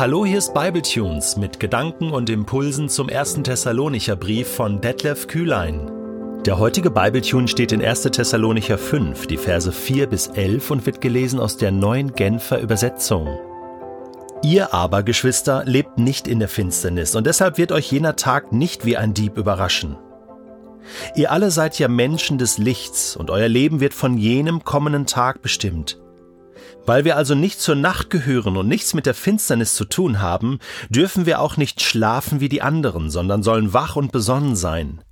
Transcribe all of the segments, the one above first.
Hallo, hier ist Bibletunes mit Gedanken und Impulsen zum ersten Thessalonicher Brief von Detlef Kühlein. Der heutige Bibletune steht in 1. Thessalonicher 5, die Verse 4 bis 11 und wird gelesen aus der neuen Genfer Übersetzung. Ihr aber, Geschwister, lebt nicht in der Finsternis und deshalb wird euch jener Tag nicht wie ein Dieb überraschen. Ihr alle seid ja Menschen des Lichts und euer Leben wird von jenem kommenden Tag bestimmt. Weil wir also nicht zur Nacht gehören und nichts mit der Finsternis zu tun haben, dürfen wir auch nicht schlafen wie die anderen, sondern sollen wach und besonnen sein.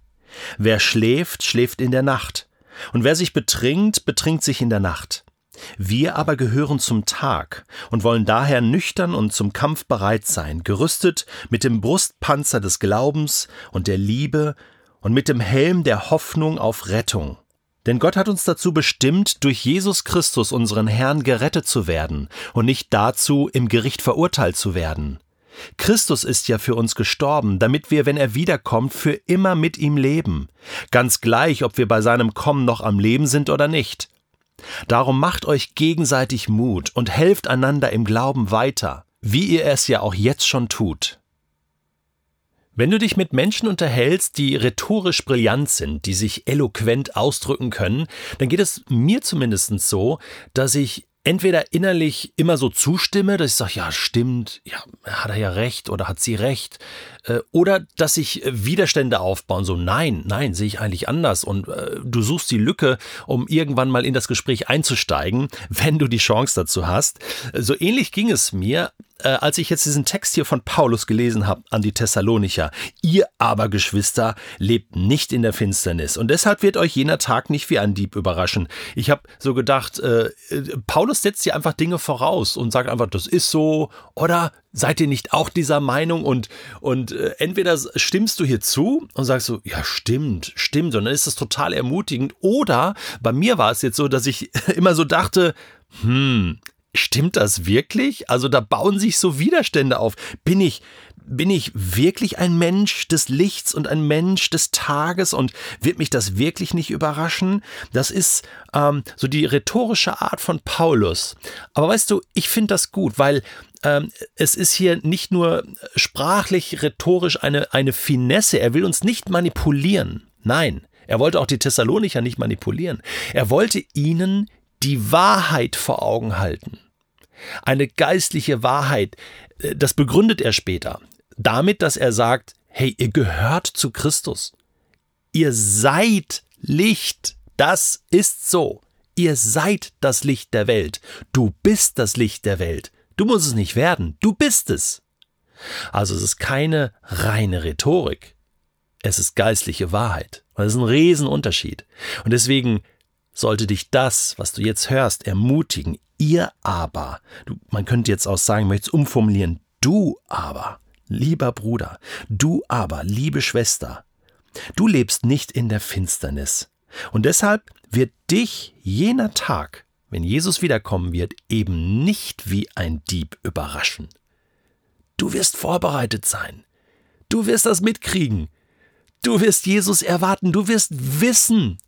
Wer schläft, schläft in der Nacht, und wer sich betrinkt, betrinkt sich in der Nacht. Wir aber gehören zum Tag und wollen daher nüchtern und zum Kampf bereit sein, gerüstet mit dem Brustpanzer des Glaubens und der Liebe und mit dem Helm der Hoffnung auf Rettung. Denn Gott hat uns dazu bestimmt, durch Jesus Christus unseren Herrn gerettet zu werden und nicht dazu, im Gericht verurteilt zu werden. Christus ist ja für uns gestorben, damit wir, wenn er wiederkommt, für immer mit ihm leben, ganz gleich, ob wir bei seinem Kommen noch am Leben sind oder nicht. Darum macht euch gegenseitig Mut und helft einander im Glauben weiter, wie ihr es ja auch jetzt schon tut. Wenn du dich mit Menschen unterhältst, die rhetorisch brillant sind, die sich eloquent ausdrücken können, dann geht es mir zumindest so, dass ich entweder innerlich immer so zustimme, dass ich sage, ja, stimmt, ja, hat er ja recht oder hat sie recht, äh, oder dass sich Widerstände aufbauen, so nein, nein, sehe ich eigentlich anders und äh, du suchst die Lücke, um irgendwann mal in das Gespräch einzusteigen, wenn du die Chance dazu hast. So ähnlich ging es mir, äh, als ich jetzt diesen Text hier von Paulus gelesen habe an die Thessalonicher. Ihr aber, Geschwister, lebt nicht in der Finsternis und deshalb wird euch jener Tag nicht wie ein Dieb überraschen. Ich habe so gedacht, äh, äh, Paulus setzt hier einfach Dinge voraus und sagt einfach, das ist so oder Seid ihr nicht auch dieser Meinung? Und, und äh, entweder stimmst du hier zu und sagst so, ja, stimmt, stimmt, und dann ist das total ermutigend. Oder bei mir war es jetzt so, dass ich immer so dachte, hm, Stimmt das wirklich? Also da bauen sich so Widerstände auf. Bin ich, bin ich wirklich ein Mensch des Lichts und ein Mensch des Tages und wird mich das wirklich nicht überraschen? Das ist ähm, so die rhetorische Art von Paulus. Aber weißt du, ich finde das gut, weil ähm, es ist hier nicht nur sprachlich, rhetorisch eine, eine Finesse. Er will uns nicht manipulieren. Nein. Er wollte auch die Thessalonicher nicht manipulieren. Er wollte ihnen die Wahrheit vor Augen halten. Eine geistliche Wahrheit, äh, das begründet er später. Damit, dass er sagt, hey, ihr gehört zu Christus. Ihr seid Licht. Das ist so. Ihr seid das Licht der Welt. Du bist das Licht der Welt. Du musst es nicht werden. Du bist es. Also es ist keine reine Rhetorik. Es ist geistliche Wahrheit. Das ist ein Riesenunterschied. Und deswegen sollte dich das, was du jetzt hörst, ermutigen. Ihr aber, du, man könnte jetzt auch sagen, möchte es umformulieren, du aber, lieber Bruder, du aber, liebe Schwester, du lebst nicht in der Finsternis. Und deshalb wird dich jener Tag, wenn Jesus wiederkommen wird, eben nicht wie ein Dieb überraschen. Du wirst vorbereitet sein. Du wirst das mitkriegen. Du wirst Jesus erwarten. Du wirst wissen,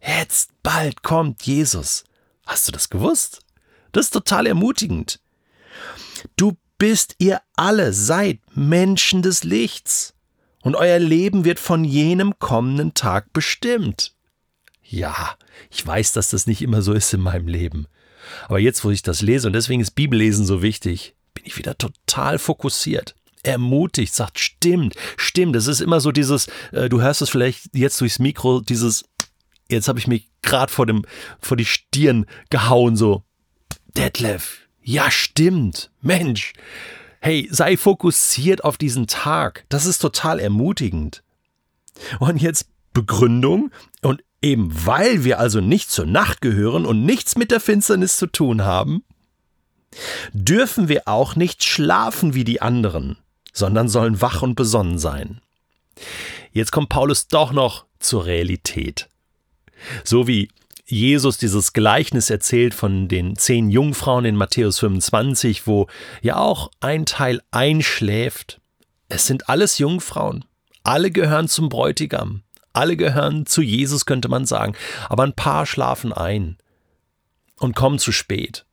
Jetzt bald kommt Jesus. Hast du das gewusst? Das ist total ermutigend. Du bist, ihr alle seid Menschen des Lichts. Und euer Leben wird von jenem kommenden Tag bestimmt. Ja, ich weiß, dass das nicht immer so ist in meinem Leben. Aber jetzt, wo ich das lese, und deswegen ist Bibellesen so wichtig, bin ich wieder total fokussiert ermutigt, sagt, stimmt, stimmt. Es ist immer so dieses, äh, du hörst es vielleicht jetzt durchs Mikro, dieses, Jetzt habe ich mich gerade vor dem vor die Stirn gehauen so. Detlef, ja stimmt. Mensch. Hey, sei fokussiert auf diesen Tag. Das ist total ermutigend. Und jetzt Begründung und eben weil wir also nicht zur Nacht gehören und nichts mit der Finsternis zu tun haben, dürfen wir auch nicht schlafen wie die anderen, sondern sollen wach und besonnen sein. Jetzt kommt Paulus doch noch zur Realität. So wie Jesus dieses Gleichnis erzählt von den zehn Jungfrauen in Matthäus 25, wo ja auch ein Teil einschläft. Es sind alles Jungfrauen. Alle gehören zum Bräutigam. Alle gehören zu Jesus, könnte man sagen. Aber ein paar schlafen ein und kommen zu spät.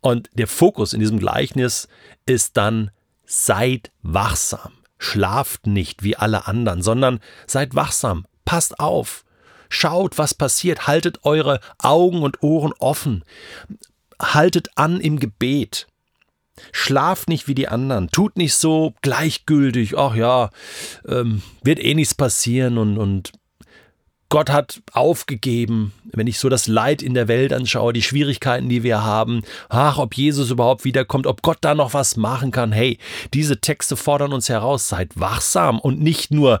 Und der Fokus in diesem Gleichnis ist dann, seid wachsam. Schlaft nicht wie alle anderen, sondern seid wachsam. Passt auf. Schaut, was passiert. Haltet eure Augen und Ohren offen. Haltet an im Gebet. Schlaft nicht wie die anderen, tut nicht so gleichgültig, ach ja, ähm, wird eh nichts passieren und, und Gott hat aufgegeben, wenn ich so das Leid in der Welt anschaue, die Schwierigkeiten, die wir haben, ach, ob Jesus überhaupt wiederkommt, ob Gott da noch was machen kann. Hey, diese Texte fordern uns heraus, seid wachsam und nicht nur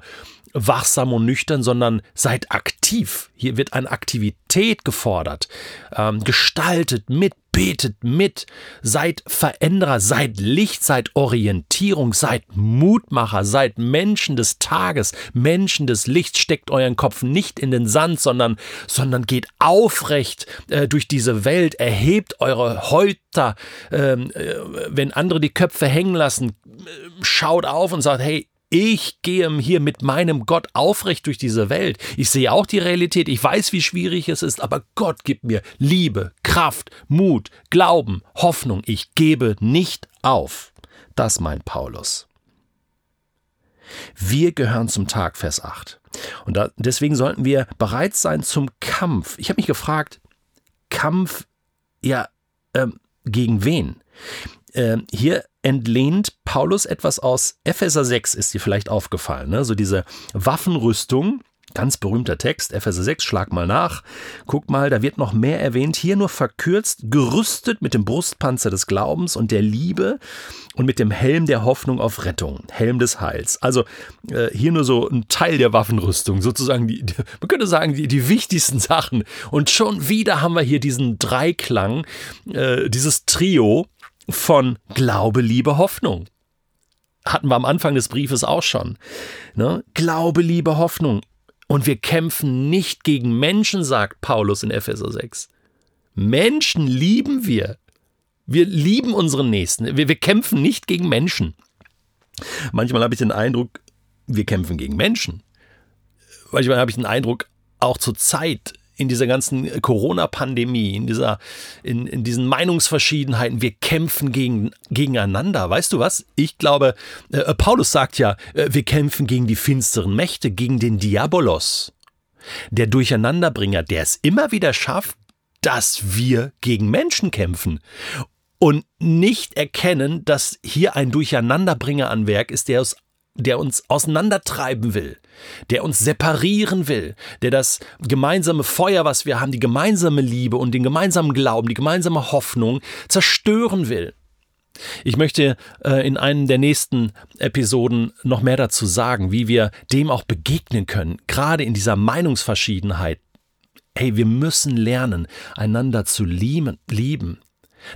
wachsam und nüchtern, sondern seid aktiv. Hier wird eine Aktivität gefordert. Ähm, gestaltet mit, betet mit, seid Veränderer, seid Licht, seid Orientierung, seid Mutmacher, seid Menschen des Tages, Menschen des Lichts. Steckt euren Kopf nicht in den Sand, sondern, sondern geht aufrecht äh, durch diese Welt, erhebt eure Häupter. Ähm, äh, wenn andere die Köpfe hängen lassen, äh, schaut auf und sagt, hey, ich gehe hier mit meinem Gott aufrecht durch diese Welt. Ich sehe auch die Realität. Ich weiß, wie schwierig es ist, aber Gott gibt mir Liebe, Kraft, Mut, Glauben, Hoffnung. Ich gebe nicht auf. Das meint Paulus. Wir gehören zum Tag, Vers 8. Und da, deswegen sollten wir bereit sein zum Kampf. Ich habe mich gefragt, Kampf, ja, ähm, gegen wen? äh, hier entlehnt Paulus etwas aus Epheser 6, ist dir vielleicht aufgefallen. Ne? So diese Waffenrüstung, ganz berühmter Text, Epheser 6, schlag mal nach. Guck mal, da wird noch mehr erwähnt. Hier nur verkürzt, gerüstet mit dem Brustpanzer des Glaubens und der Liebe und mit dem Helm der Hoffnung auf Rettung, Helm des Heils. Also äh, hier nur so ein Teil der Waffenrüstung, sozusagen, die, man könnte sagen, die, die wichtigsten Sachen. Und schon wieder haben wir hier diesen Dreiklang, äh, dieses Trio, von Glaube, Liebe, Hoffnung. Hatten wir am Anfang des Briefes auch schon. Ne? Glaube, Liebe, Hoffnung. Und wir kämpfen nicht gegen Menschen, sagt Paulus in Epheser 6. Menschen lieben wir. Wir lieben unseren Nächsten. Wir, wir kämpfen nicht gegen Menschen. Manchmal habe ich den Eindruck, wir kämpfen gegen Menschen. Manchmal habe ich den Eindruck, auch zur Zeit in dieser ganzen Corona-Pandemie, in dieser, in, in diesen Meinungsverschiedenheiten, wir kämpfen gegen, gegeneinander. Weißt du was? Ich glaube, äh, Paulus sagt ja, äh, wir kämpfen gegen die finsteren Mächte, gegen den Diabolos. Der Durcheinanderbringer, der es immer wieder schafft, dass wir gegen Menschen kämpfen und nicht erkennen, dass hier ein Durcheinanderbringer an Werk ist, der aus der uns auseinandertreiben will, der uns separieren will, der das gemeinsame Feuer, was wir haben, die gemeinsame Liebe und den gemeinsamen Glauben, die gemeinsame Hoffnung zerstören will. Ich möchte äh, in einem der nächsten Episoden noch mehr dazu sagen, wie wir dem auch begegnen können, gerade in dieser Meinungsverschiedenheit. Hey, wir müssen lernen, einander zu lieben. lieben.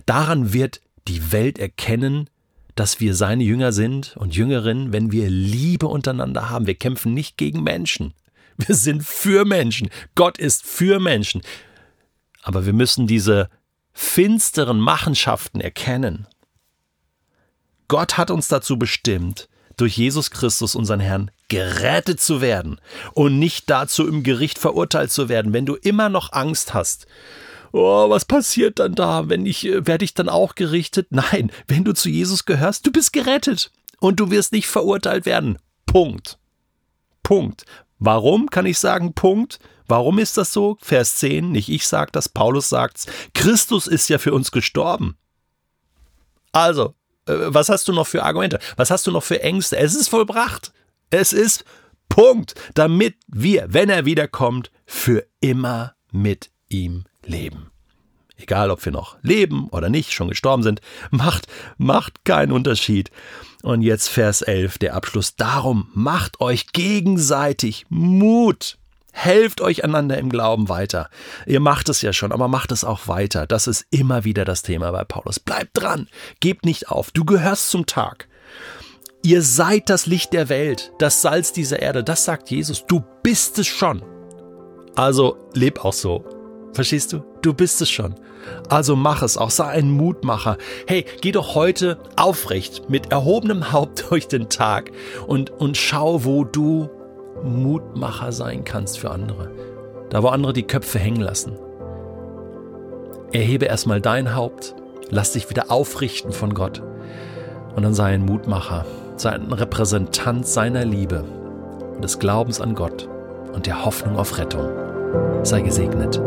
Daran wird die Welt erkennen, dass wir seine Jünger sind und Jüngerinnen, wenn wir Liebe untereinander haben. Wir kämpfen nicht gegen Menschen. Wir sind für Menschen. Gott ist für Menschen. Aber wir müssen diese finsteren Machenschaften erkennen. Gott hat uns dazu bestimmt, durch Jesus Christus, unseren Herrn, gerettet zu werden und nicht dazu im Gericht verurteilt zu werden. Wenn du immer noch Angst hast, oh, was passiert dann da? Wenn ich, äh, werde ich dann auch gerichtet? Nein, wenn du zu Jesus gehörst, du bist gerettet und du wirst nicht verurteilt werden. Punkt. Punkt. Warum kann ich sagen Punkt? Warum ist das so? Vers 10, nicht ich sage das, Paulus sagt's. Christus ist ja für uns gestorben. Also, äh, was hast du noch für Argumente? Was hast du noch für Ängste? Es ist vollbracht. Es ist Punkt, damit wir, wenn er wiederkommt, für immer mit ihm leben. Egal, ob wir noch leben oder nicht, schon gestorben sind, macht, macht keinen Unterschied. Und jetzt Vers 11, der Abschluss. Darum macht euch gegenseitig Mut. Helft euch einander im Glauben weiter. Ihr macht es ja schon, aber macht es auch weiter. Das ist immer wieder das Thema bei Paulus. Bleibt dran, gebt nicht auf. Du gehörst zum Tag. Ihr seid das Licht der Welt, das Salz dieser Erde. Das sagt Jesus. Du bist es schon. Also leb auch so. Verstehst du? Du bist es schon. Also mach es auch, sei ein Mutmacher. Hey, geh doch heute aufrecht mit erhobenem Haupt durch den Tag und, und schau, wo du Mutmacher sein kannst für andere. Da, wo andere die Köpfe hängen lassen. Erhebe erstmal dein Haupt, Lass dich wieder aufrichten von Gott. Und dann sei ein Mutmacher, sei ein Repräsentant seiner Liebe und des Glaubens an Gott und der Hoffnung auf Rettung. Sei gesegnet.